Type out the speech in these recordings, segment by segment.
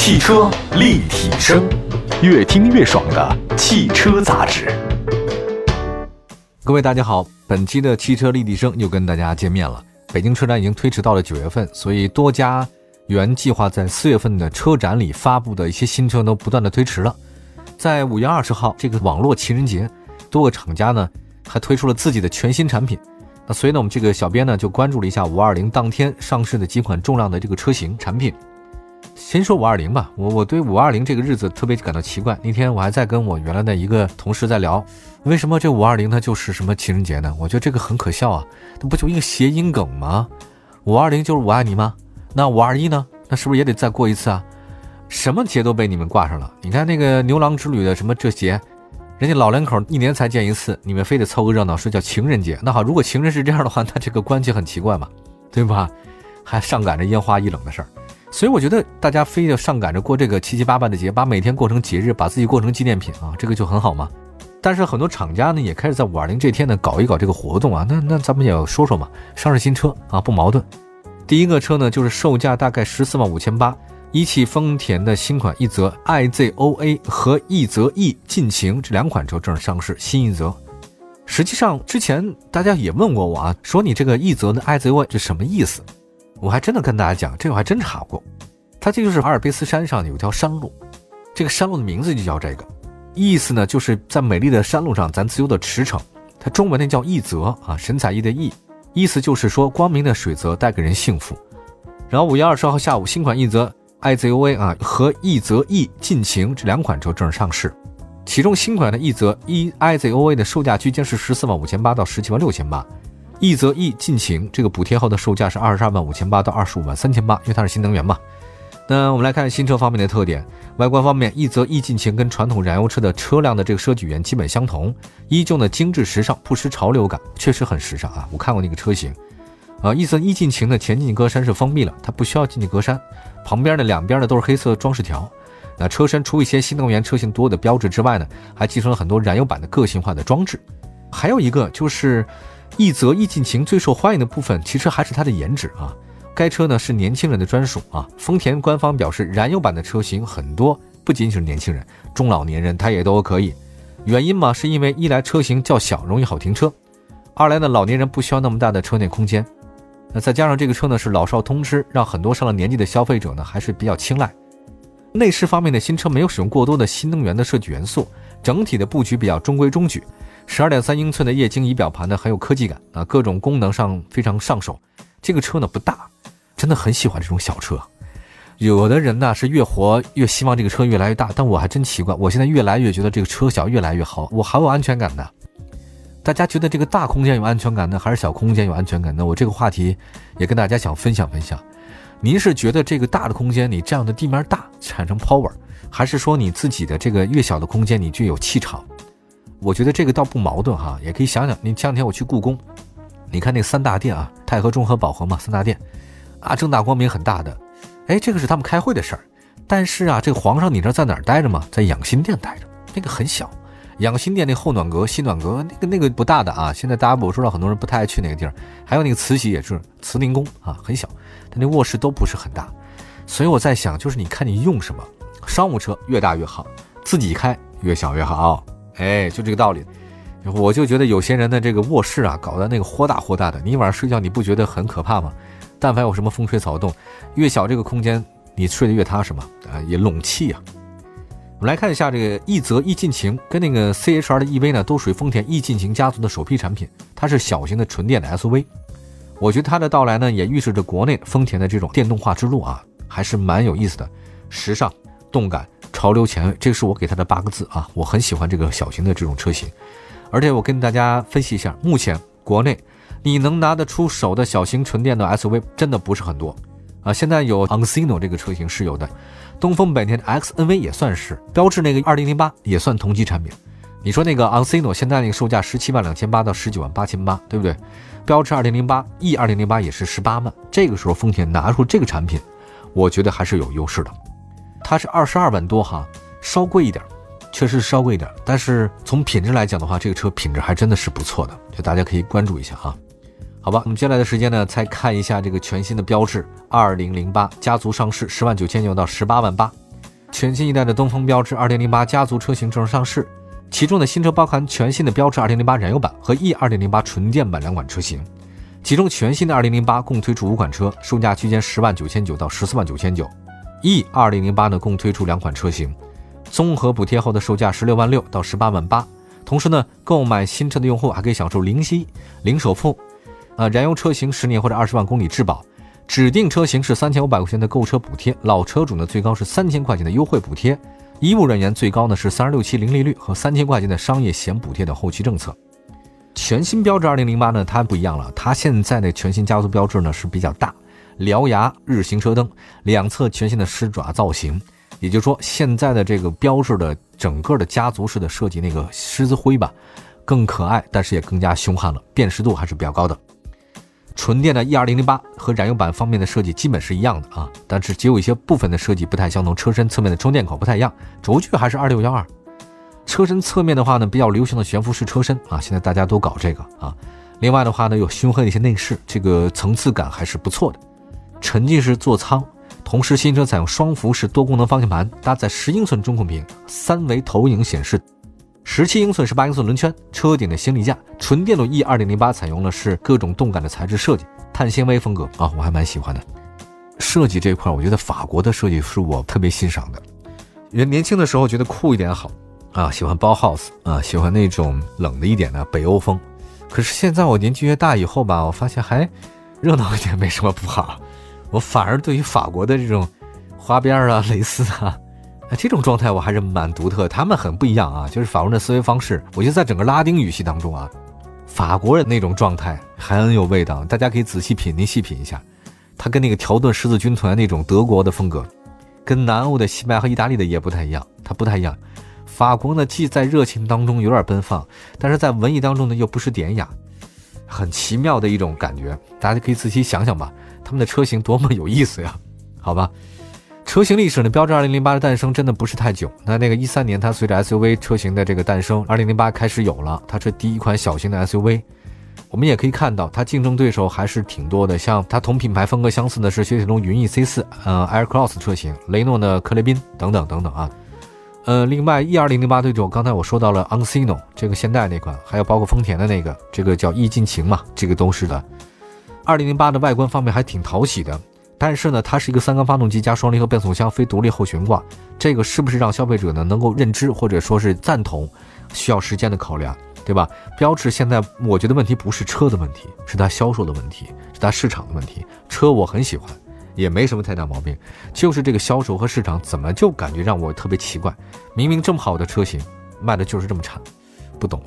汽车立体声，越听越爽的汽车杂志。各位大家好，本期的汽车立体声又跟大家见面了。北京车展已经推迟到了九月份，所以多家原计划在四月份的车展里发布的一些新车都不断的推迟了。在五月二十号这个网络情人节，多个厂家呢还推出了自己的全新产品。那所以呢，我们这个小编呢就关注了一下五二零当天上市的几款重量的这个车型产品。先说五二零吧，我我对五二零这个日子特别感到奇怪。那天我还在跟我原来的一个同事在聊，为什么这五二零它就是什么情人节呢？我觉得这个很可笑啊，那不就一个谐音梗吗？五二零就是我爱你吗？那五二一呢？那是不是也得再过一次啊？什么节都被你们挂上了。你看那个牛郎织女的什么这节，人家老两口一年才见一次，你们非得凑个热闹说叫情人节。那好，如果情人是这样的话，那这个关系很奇怪嘛，对吧？还上赶着烟花易冷的事儿。所以我觉得大家非要上赶着过这个七七八八的节，把每天过成节日，把自己过成纪念品啊，这个就很好嘛。但是很多厂家呢也开始在五二零这天呢搞一搞这个活动啊，那那咱们也要说说嘛，上市新车啊不矛盾。第一个车呢就是售价大概十四万五千八，一汽丰田的新款奕泽 iZOA 和奕泽 E 劲情这两款车正式上市，新奕泽。实际上之前大家也问过我啊，说你这个奕泽的 iZOA 这什么意思？我还真的跟大家讲，这个我还真查过，它这就是阿尔卑斯山上有一条山路，这个山路的名字就叫这个，意思呢就是在美丽的山路上咱自由的驰骋，它中文那叫奕泽啊，神采奕的奕，意思就是说光明的水泽带给人幸福。然后五月二十号下午，新款奕泽 iZOA 啊和奕泽 E 尽情这两款车正式上市，其中新款的奕泽 E iZOA 的售价区间是十四万五千八到十七万六千八。奕泽 E 劲情这个补贴后的售价是二十二万五千八到二十五万三千八，因为它是新能源嘛。那我们来看新车方面的特点，外观方面，奕泽 E 劲情跟传统燃油车的车辆的这个设计语言基本相同，依旧呢精致时尚，不失潮流感，确实很时尚啊。我看过那个车型，啊，奕泽 E 劲情的前进格栅是封闭了，它不需要进气格栅，旁边的两边呢都是黑色装饰条。那车身除一些新能源车型多的标志之外呢，还继承了很多燃油版的个性化的装置，还有一个就是。一泽 E 劲情最受欢迎的部分，其实还是它的颜值啊。该车呢是年轻人的专属啊。丰田官方表示，燃油版的车型很多，不仅仅是年轻人，中老年人他也都可以。原因嘛，是因为一来车型较小，容易好停车；二来呢，老年人不需要那么大的车内空间。那再加上这个车呢是老少通吃，让很多上了年纪的消费者呢还是比较青睐。内饰方面的新车没有使用过多的新能源的设计元素，整体的布局比较中规中矩。十二点三英寸的液晶仪表盘呢，很有科技感啊，各种功能上非常上手。这个车呢不大，真的很喜欢这种小车。有的人呢是越活越希望这个车越来越大，但我还真奇怪，我现在越来越觉得这个车小越来越好，我好有安全感的。大家觉得这个大空间有安全感呢，还是小空间有安全感呢？我这个话题也跟大家想分享分享。您是觉得这个大的空间你这样的地面大产生 power，还是说你自己的这个越小的空间你就有气场？我觉得这个倒不矛盾哈，也可以想想。你前两天我去故宫，你看那三大殿啊，太和、中和、保和嘛，三大殿，啊，正大光明很大的。哎，这个是他们开会的事儿。但是啊，这个皇上你知道在哪儿待着吗？在养心殿待着，那个很小。养心殿那后暖阁、西暖阁，那个那个不大的啊。现在大家我知道很多人不太爱去那个地儿。还有那个慈禧也是慈宁宫啊，很小，他那卧室都不是很大。所以我在想，就是你看你用什么，商务车越大越好，自己开越小越好。哎，就这个道理，我就觉得有些人的这个卧室啊，搞得那个豁大豁大的，你晚上睡觉你不觉得很可怕吗？但凡有什么风吹草动，越小这个空间，你睡得越踏实嘛，啊，也拢气啊。我们来看一下这个奕泽 E 劲情跟那个 CHR 的 EV 呢，都属于丰田 E 劲情家族的首批产品，它是小型的纯电的 SUV。我觉得它的到来呢，也预示着国内丰田的这种电动化之路啊，还是蛮有意思的，时尚、动感。潮流前卫，这是我给它的八个字啊！我很喜欢这个小型的这种车型，而且我跟大家分析一下，目前国内你能拿得出手的小型纯电的 SUV 真的不是很多啊。现在有 Oncino 这个车型是有的，东风本田的 XNV 也算是，标致那个2008也算同级产品。你说那个 Oncino 现在那个售价十七万两千八到十九万八千八，对不对？标致2008 E 2008也是十八万，这个时候丰田拿出这个产品，我觉得还是有优势的。它是二十二万多哈，稍贵一点，确实稍贵一点。但是从品质来讲的话，这个车品质还真的是不错的，就大家可以关注一下哈。好吧，我们接下来的时间呢，再看一下这个全新的标致二零零八家族上市，十万九千九到十八万八。全新一代的东风标致2008家族车型正式上市，其中的新车包含全新的标致2008燃油版和 E 2008纯电版两款车型。其中全新的2008共推出五款车，售价区间十万九千九到十四万九千九；E 2008呢共推出两款车型，综合补贴后的售价十六万六到十八万八。同时呢，购买新车的用户还可以享受零息、零首付，呃，燃油车型十年或者二十万公里质保，指定车型是三千五百块钱的购车补贴，老车主呢最高是三千块钱的优惠补贴，医务人员最高呢是三十六期零利率和三千块钱的商业险补贴的后期政策。全新标致二零零八呢，它不一样了，它现在的全新家族标志呢是比较大，獠牙日行车灯，两侧全新的狮爪造型。也就是说，现在的这个标志的整个的家族式的设计，那个狮子灰吧，更可爱，但是也更加凶悍了，辨识度还是比较高的。纯电的 E 二零零八和燃油版方面的设计基本是一样的啊，但是只有一些部分的设计不太相同，车身侧面的充电口不太一样，轴距还是二六幺二。车身侧面的话呢，比较流行的悬浮式车身啊，现在大家都搞这个啊。另外的话呢，有胸黑的一些内饰，这个层次感还是不错的。沉浸式座舱。同时，新车采用双辐式多功能方向盘，搭载十英寸中控屏、三维投影显示、十七英寸、十八英寸轮圈，车顶的行李架。纯电动 E 二零零八采用的是各种动感的材质设计，碳纤维风格啊，我还蛮喜欢的。设计这块，我觉得法国的设计是我特别欣赏的。因为年轻的时候觉得酷一点好啊，喜欢包 house 啊，喜欢那种冷的一点的北欧风。可是现在我年纪越大以后吧，我发现还热闹一点没什么不好。我反而对于法国的这种花边啊、蕾丝啊，这种状态我还是蛮独特。他们很不一样啊，就是法国人的思维方式。我觉得在整个拉丁语系当中啊，法国人那种状态很有味道。大家可以仔细品，您细品一下，他跟那个条顿十字军团那种德国的风格，跟南欧的西班牙和意大利的也不太一样。它不太一样。法国呢，既在热情当中有点奔放，但是在文艺当中呢又不失典雅，很奇妙的一种感觉。大家可以仔细想想吧。他们的车型多么有意思呀，好吧，车型历史呢？标致2008的诞生真的不是太久。那那个一三年，它随着 SUV 车型的这个诞生，2008开始有了，它是第一款小型的 SUV。我们也可以看到，它竞争对手还是挺多的，像它同品牌风格相似的是雪铁龙云翼 C4，呃，Air Cross 车型，雷诺的科雷宾等等等等啊。呃，另外 E2008 对手，刚才我说到了 a n c i n o 这个现代那款，还有包括丰田的那个，这个叫逸尽情嘛，这个都是的。二零零八的外观方面还挺讨喜的，但是呢，它是一个三缸发动机加双离合变速箱，非独立后悬挂，这个是不是让消费者呢能够认知或者说是赞同，需要时间的考量，对吧？标致现在我觉得问题不是车的问题，是它销售的问题，是它市场的问题。车我很喜欢，也没什么太大毛病，就是这个销售和市场怎么就感觉让我特别奇怪？明明这么好的车型，卖的就是这么差，不懂。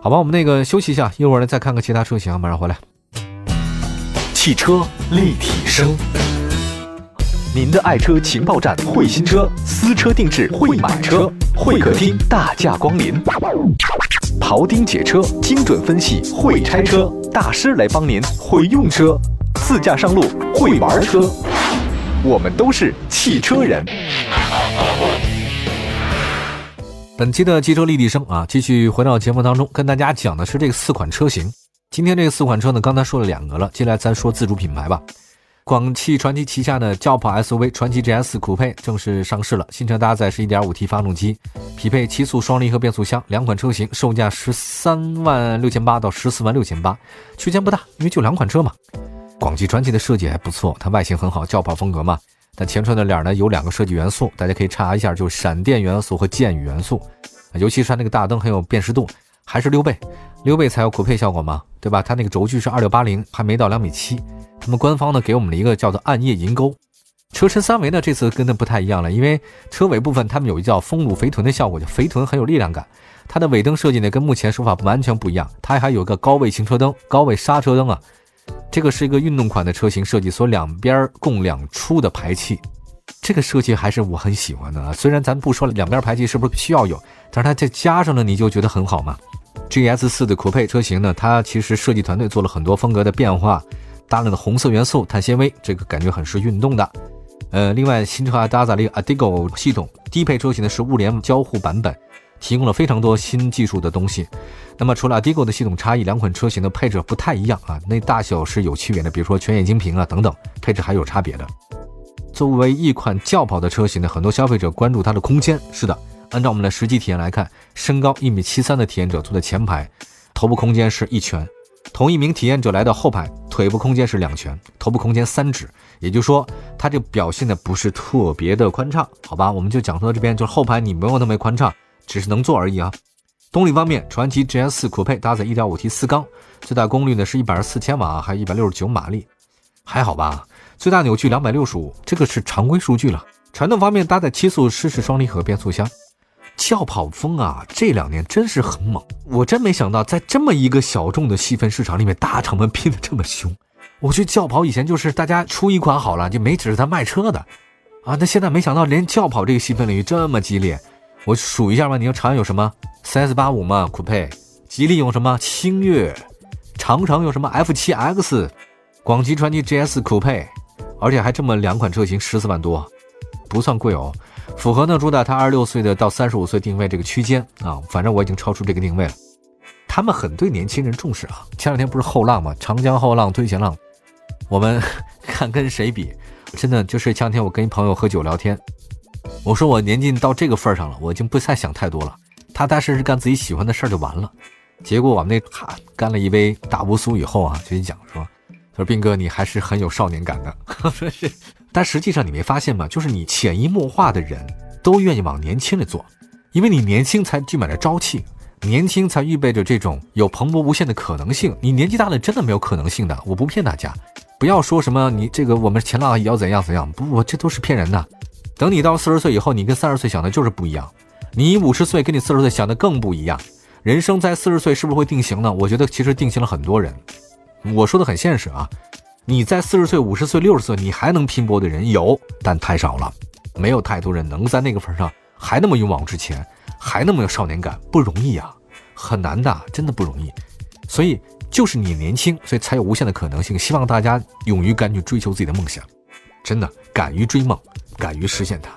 好吧，我们那个休息一下，一会儿呢再看看其他车型，马上回来。汽车立体声，您的爱车情报站，会新车，私车定制，会买车，会客厅大驾光临，庖丁解车，精准分析，会拆车。大师来帮您，会用车，自驾上路，会玩车，我们都是汽车人。本期的汽车立体声啊，继续回到节目当中，跟大家讲的是这四款车型。今天这四款车呢，刚才说了两个了，接下来咱说自主品牌吧。广汽传祺旗下的轿跑 SUV 传祺 GS 酷配正式上市了，新车搭载是一点五 T 发动机，匹配七速双离合变速箱，两款车型售价十三万六千八到十四万六千八，区间不大，因为就两款车嘛。广汽传祺的设计还不错，它外形很好，轿跑风格嘛。但前车的脸呢有两个设计元素，大家可以查一下，就是闪电元素和箭雨元素，尤其是它那个大灯很有辨识度，还是溜背。溜背才有酷配效果嘛，对吧？它那个轴距是二六八零，还没到两米七。他们官方呢给我们了一个叫做暗夜银钩。车身三维呢这次跟它不太一样了，因为车尾部分他们有一叫丰乳肥臀的效果，就肥臀很有力量感。它的尾灯设计呢跟目前手法完全不一样，它还有一个高位行车灯、高位刹车灯啊。这个是一个运动款的车型设计，所两边共两出的排气，这个设计还是我很喜欢的啊。虽然咱不说两边排气是不是需要有，但是它再加上了你就觉得很好嘛。GS 四的酷配车型呢，它其实设计团队做了很多风格的变化，搭了的红色元素、碳纤维，这个感觉很是运动的。呃，另外新车还搭载了一个 Adigo 系统，低配车型呢是物联交互版本，提供了非常多新技术的东西。那么除了 Adigo 的系统差异，两款车型的配置不太一样啊，那大小是有区别的，比如说全液晶屏啊等等，配置还有差别的。作为一款轿跑的车型呢，很多消费者关注它的空间。是的，按照我们的实际体验来看，身高一米七三的体验者坐在前排，头部空间是一拳；同一名体验者来到后排，腿部空间是两拳，头部空间三指。也就是说，它这表现的不是特别的宽敞，好吧？我们就讲说这边就是后排你没有那么宽敞，只是能坐而已啊。动力方面，传祺 GS 四酷配搭载 1.5T 四缸，最大功率呢是124千瓦，还一百六十九马力，还好吧？最大扭矩两百六十五，这个是常规数据了。传动方面搭载七速湿式双离合变速箱，轿跑风啊，这两年真是很猛。我真没想到，在这么一个小众的细分市场里面，大厂们拼的这么凶。我觉得轿跑以前就是大家出一款好了，就没指着它卖车的啊。那现在没想到连轿跑这个细分领域这么激烈。我数一下吧，你说长安有什么？CS 八五嘛，酷配；吉利有什么？星越；长城有什么？F 七 X；广汽传祺 GS 酷配，而且还这么两款车型，十四万多，不算贵哦。符合呢主打它二十六岁的到三十五岁定位这个区间啊，反正我已经超出这个定位了。他们很对年轻人重视啊。前两天不是后浪吗？长江后浪推前浪，我们 看跟谁比？真的就是前两天我跟一朋友喝酒聊天。我说我年纪到这个份儿上了，我已经不再想太多了，踏踏实实干自己喜欢的事儿就完了。结果我们那哈干了一杯大乌苏以后啊，就一讲说，他说斌哥你还是很有少年感的。说是，但实际上你没发现吗？就是你潜移默化的人都愿意往年轻里做，因为你年轻才聚满了朝气，年轻才预备着这种有蓬勃无限的可能性。你年纪大了真的没有可能性的，我不骗大家，不要说什么你这个我们前浪要怎样怎样，不，我这都是骗人的。等你到四十岁以后，你跟三十岁想的就是不一样。你五十岁跟你四十岁想的更不一样。人生在四十岁是不是会定型呢？我觉得其实定型了很多人。我说的很现实啊，你在四十岁、五十岁、六十岁，你还能拼搏的人有，但太少了。没有太多人能在那个份上还那么勇往直前，还那么有少年感，不容易啊，很难的，真的不容易。所以就是你年轻，所以才有无限的可能性。希望大家勇于敢去追求自己的梦想，真的敢于追梦。敢于实现它，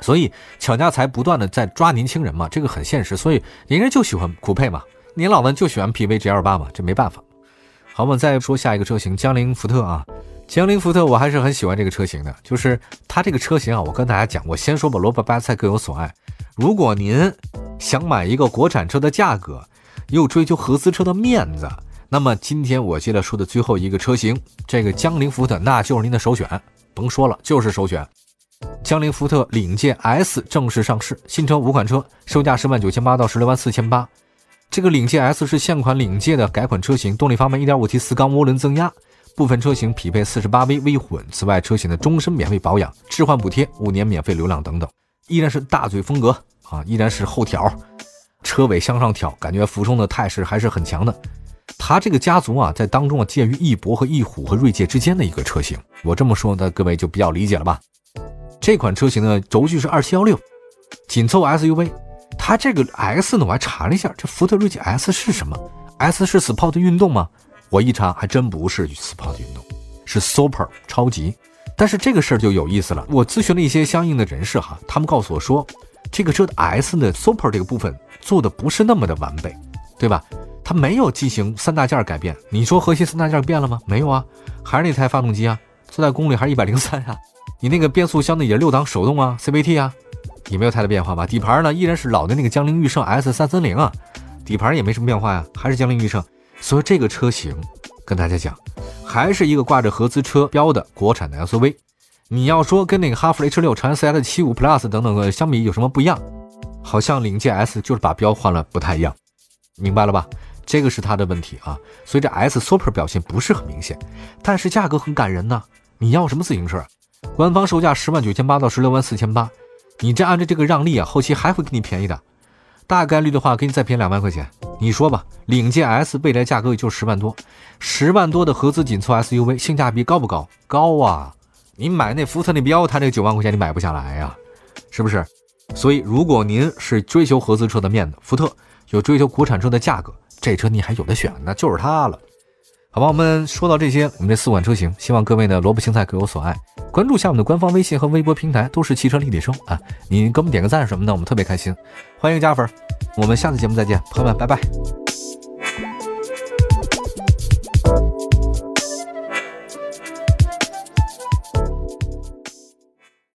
所以厂家才不断的在抓年轻人嘛，这个很现实。所以人家就喜欢酷配嘛，年老的就喜欢 PV G L 八嘛，这没办法。好，我们再说下一个车型，江铃福特啊，江铃福特我还是很喜欢这个车型的，就是它这个车型啊，我跟大家讲，我先说吧，萝卜白菜各有所爱。如果您想买一个国产车的价格，又追求合资车的面子，那么今天我接着说的最后一个车型，这个江铃福特那就是您的首选，甭说了，就是首选。江铃福特领界 S 正式上市，新车五款车，售价十万九千八到十六万四千八。这个领界 S 是现款领界的改款车型，动力方面，1.5T 四缸涡轮增压，部分车型匹配 48V 微混。此外，车型的终身免费保养、置换补贴、五年免费流量等等，依然是大嘴风格啊，依然是后挑，车尾向上挑，感觉俯冲的态势还是很强的。它这个家族啊，在当中啊，介于翼博和翼虎和锐界之间的一个车型。我这么说，呢各位就比较理解了吧？这款车型的，轴距是二七幺六，紧凑 SUV。它这个 S 呢，我还查了一下，这福特锐界 S 是什么？S 是 Sport 运动吗？我一查，还真不是 Sport 运动，是 Super 超级。但是这个事儿就有意思了，我咨询了一些相应的人士哈，他们告诉我说，这个车的 S 呢 Super 这个部分做的不是那么的完备，对吧？它没有进行三大件改变。你说核心三大件变了吗？没有啊，还是那台发动机啊，最大功率还是一百零三啊。你那个变速箱呢也是六档手动啊，CVT 啊，也没有太大变化吧？底盘呢依然是老的那个江铃驭胜 S 三三零啊，底盘也没什么变化呀，还是江铃驭胜。所以这个车型跟大家讲，还是一个挂着合资车标的国产的 SUV。你要说跟那个哈弗 H 六、长安 CS 七五 Plus 等等的相比有什么不一样？好像领界 S 就是把标换了，不太一样，明白了吧？这个是它的问题啊。所以这 S Super 表现不是很明显，但是价格很感人呢。你要什么自行车？官方售价十万九千八到十六万四千八，你这按照这个让利啊，后期还会给你便宜的，大概率的话给你再便宜两万块钱。你说吧，领界 S 未来价格也就十万多，十万多的合资紧凑 SUV 性价比高不高？高啊！你买那福特那标，它这九万块钱你买不下来呀，是不是？所以如果您是追求合资车的面子，福特有追求国产车的价格，这车你还有的选，那就是它了。好吧，我们说到这些，我们这四款车型，希望各位呢萝卜青菜各有所爱。关注下我们的官方微信和微博平台，都是汽车立体声啊！你给我们点个赞什么的，我们特别开心。欢迎加粉，我们下次节目再见，朋友们，拜拜。